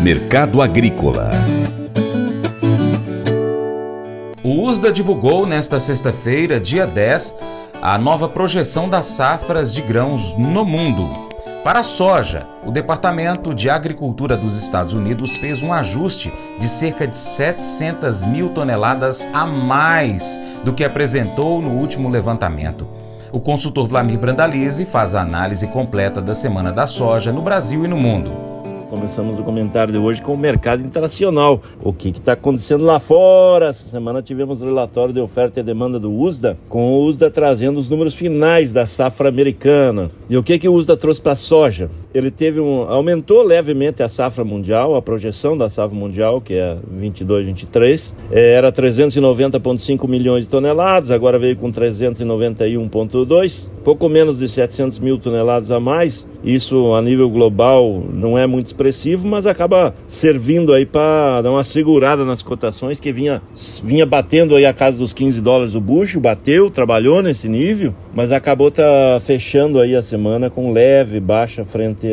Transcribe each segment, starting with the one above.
Mercado Agrícola O USDA divulgou nesta sexta-feira, dia 10, a nova projeção das safras de grãos no mundo. Para a soja, o Departamento de Agricultura dos Estados Unidos fez um ajuste de cerca de 700 mil toneladas a mais do que apresentou no último levantamento. O consultor Vlamir Brandalize faz a análise completa da semana da soja no Brasil e no mundo. Começamos o comentário de hoje com o mercado internacional. O que está acontecendo lá fora? Essa semana tivemos o relatório de oferta e demanda do USDA, com o USDA trazendo os números finais da safra americana. E o que, que o USDA trouxe para a soja? Ele teve um. aumentou levemente a safra mundial, a projeção da safra mundial, que é 22, 23. É, era 390,5 milhões de toneladas, agora veio com 391,2, pouco menos de 700 mil toneladas a mais. Isso a nível global não é muito expressivo, mas acaba servindo aí para dar uma segurada nas cotações que vinha, vinha batendo aí a casa dos 15 dólares o bucho, bateu, trabalhou nesse nível, mas acabou tá fechando aí a semana com leve baixa frente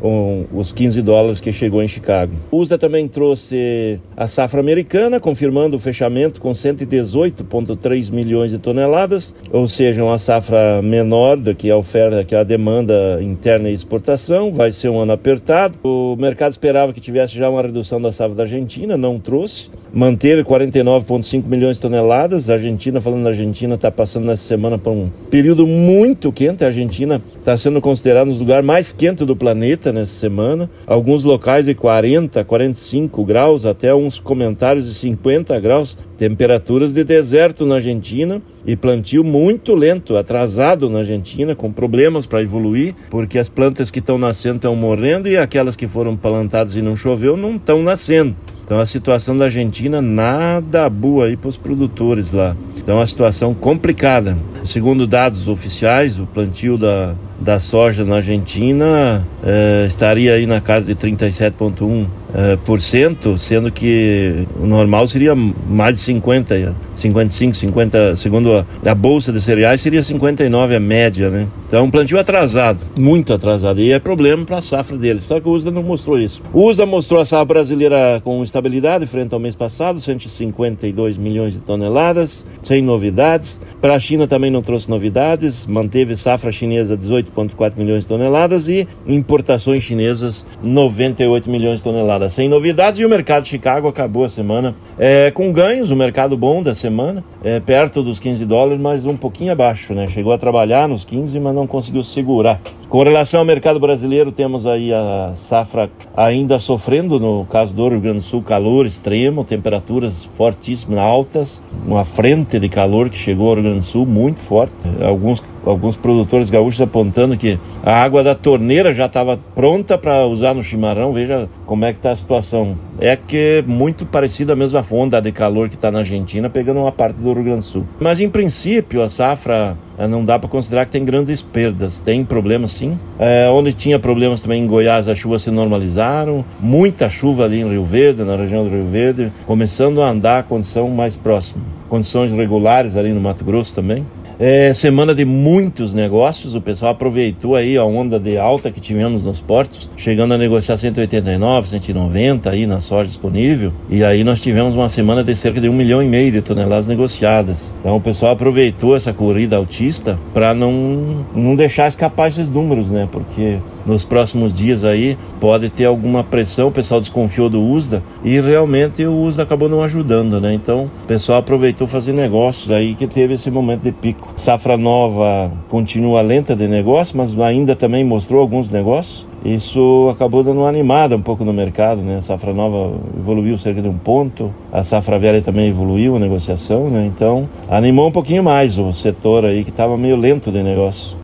com os 15 dólares que chegou em Chicago. USDA também trouxe a safra americana, confirmando o fechamento com 118,3 milhões de toneladas, ou seja, uma safra menor do que a oferta, que a demanda interna e exportação. Vai ser um ano apertado. O mercado esperava que tivesse já uma redução da safra da Argentina, não trouxe manteve 49,5 milhões de toneladas. A Argentina, falando da Argentina, está passando nessa semana por um período muito quente. A Argentina está sendo considerada um dos lugares mais quentes do planeta nessa semana. Alguns locais de 40, 45 graus, até uns comentários de 50 graus. Temperaturas de deserto na Argentina e plantio muito lento, atrasado na Argentina, com problemas para evoluir, porque as plantas que estão nascendo estão morrendo e aquelas que foram plantadas e não choveu não estão nascendo. Então a situação da Argentina nada boa aí para os produtores lá. Então é uma situação complicada. Segundo dados oficiais, o plantio da, da soja na Argentina eh, estaria aí na casa de 37,1 uh, por cento, sendo que o normal seria mais de 50, 55, 50, segundo a, a bolsa de cereais seria 59 a média, né? Então plantio atrasado, muito atrasado e é problema para a safra deles. Só que o USDA não mostrou isso. O USDA mostrou a safra brasileira com estabilidade frente ao mês passado, 152 milhões de toneladas, sem novidades. Para a China também não trouxe novidades, manteve safra chinesa 18,4 milhões de toneladas e importações chinesas 98 milhões de toneladas sem novidades e o mercado de Chicago acabou a semana é, com ganhos, o mercado bom da semana, é, perto dos 15 dólares, mas um pouquinho abaixo, né? Chegou a trabalhar nos 15, mas não conseguiu segurar. Com relação ao mercado brasileiro, temos aí a safra ainda sofrendo, no caso do Rio Grande do Sul, calor extremo, temperaturas fortíssimas, altas, uma frente de calor que chegou ao Rio Grande do Sul muito forte. Alguns alguns produtores gaúchos apontando que a água da torneira já estava pronta para usar no chimarrão. Veja como é que está a situação. É que é muito parecida a mesma onda de calor que está na Argentina, pegando uma parte do Rio Grande do Sul. Mas em princípio a safra eh, não dá para considerar que tem grandes perdas. Tem problemas sim. É, onde tinha problemas também em Goiás, as chuvas se normalizaram. Muita chuva ali em Rio Verde, na região do Rio Verde, começando a andar a condição mais próxima. Condições regulares ali no Mato Grosso também. É, semana de muitos negócios, o pessoal aproveitou aí a onda de alta que tivemos nos portos, chegando a negociar 189, 190 aí na soja disponível. E aí nós tivemos uma semana de cerca de um milhão e meio de toneladas negociadas. Então o pessoal aproveitou essa corrida altista para não, não deixar escapar esses números, né? Porque nos próximos dias aí pode ter alguma pressão, o pessoal desconfiou do USDA e realmente o USDA acabou não ajudando, né? Então o pessoal aproveitou fazer negócios aí que teve esse momento de pico. Safra nova continua lenta de negócio, mas ainda também mostrou alguns negócios. Isso acabou dando uma animada um pouco no mercado, né? A safra nova evoluiu cerca de um ponto, a safra velha também evoluiu a negociação, né? Então animou um pouquinho mais o setor aí que estava meio lento de negócio.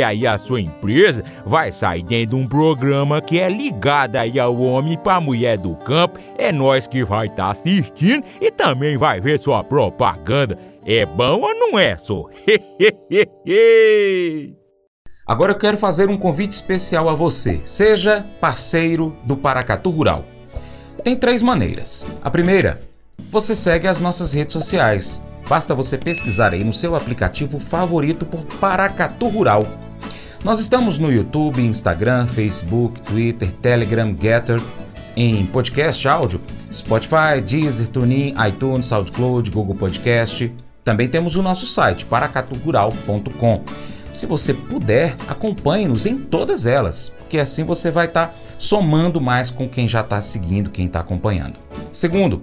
aí a sua empresa vai sair dentro de um programa que é ligado aí ao homem para mulher do campo. É nós que vai estar tá assistindo e também vai ver sua propaganda. É bom ou não é, só? Agora eu quero fazer um convite especial a você. Seja parceiro do Paracatu Rural. Tem três maneiras. A primeira, você segue as nossas redes sociais. Basta você pesquisar aí no seu aplicativo favorito por Paracatu Rural. Nós estamos no YouTube, Instagram, Facebook, Twitter, Telegram, Getter, em podcast áudio, Spotify, Deezer, TuneIn, iTunes, SoundCloud, Google Podcast. Também temos o nosso site, paracatugural.com. Se você puder, acompanhe-nos em todas elas, porque assim você vai estar tá somando mais com quem já está seguindo, quem está acompanhando. Segundo,